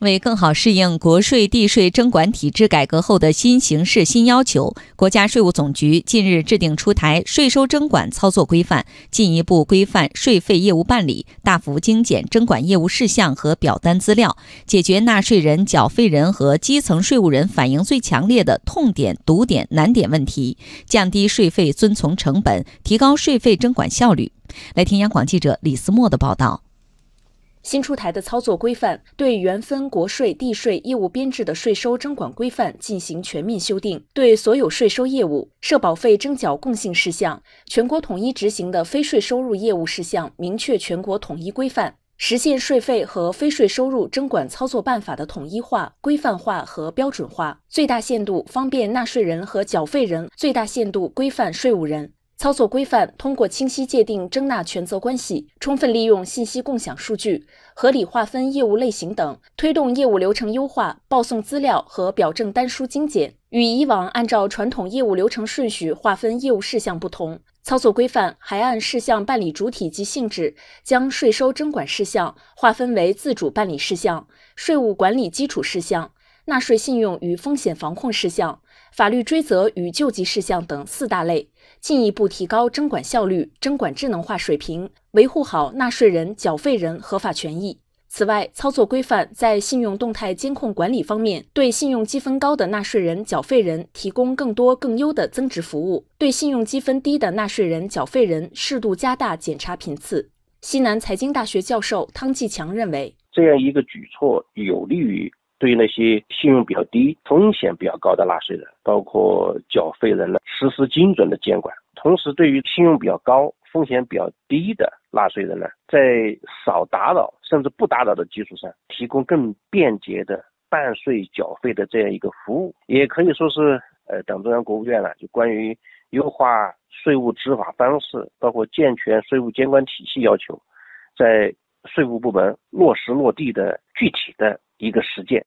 为更好适应国税地税征管体制改革后的新形势新要求，国家税务总局近日制定出台税收征管操作规范，进一步规范税费业务办理，大幅精简征管业务事项和表单资料，解决纳税人、缴费人和基层税务人反映最强烈的痛点、堵点、难点问题，降低税费遵从成本，提高税费征管效率。来听央广记者李思墨的报道。新出台的操作规范对原分国税地税业务编制的税收征管规范进行全面修订，对所有税收业务、社保费征缴共性事项、全国统一执行的非税收入业务事项明确全国统一规范，实现税费和非税收入征管操作办法的统一化、规范化和标准化，最大限度方便纳税人和缴费人，最大限度规范税务人。操作规范通过清晰界定征纳权责关系，充分利用信息共享数据，合理划分业务类型等，推动业务流程优化、报送资料和表证单书精简。与以往按照传统业务流程顺序划分业务事项不同，操作规范还按事项办理主体及性质，将税收征管事项划分为自主办理事项、税务管理基础事项、纳税信用与风险防控事项、法律追责与救济事项等四大类。进一步提高征管效率、征管智能化水平，维护好纳税人、缴费人合法权益。此外，操作规范在信用动态监控管理方面，对信用积分高的纳税人、缴费人提供更多更优的增值服务；对信用积分低的纳税人、缴费人，适度加大检查频次。西南财经大学教授汤继强认为，这样一个举措有利于。对那些信用比较低、风险比较高的纳税人，包括缴费人呢，实施精准的监管；同时，对于信用比较高、风险比较低的纳税人呢，在少打扰甚至不打扰的基础上，提供更便捷的办税缴费的这样一个服务。也可以说是，呃，党中央、国务院呢，就关于优化税务执法方式，包括健全税务监管体系要求，在税务部门落实落地的具体的。一个实践。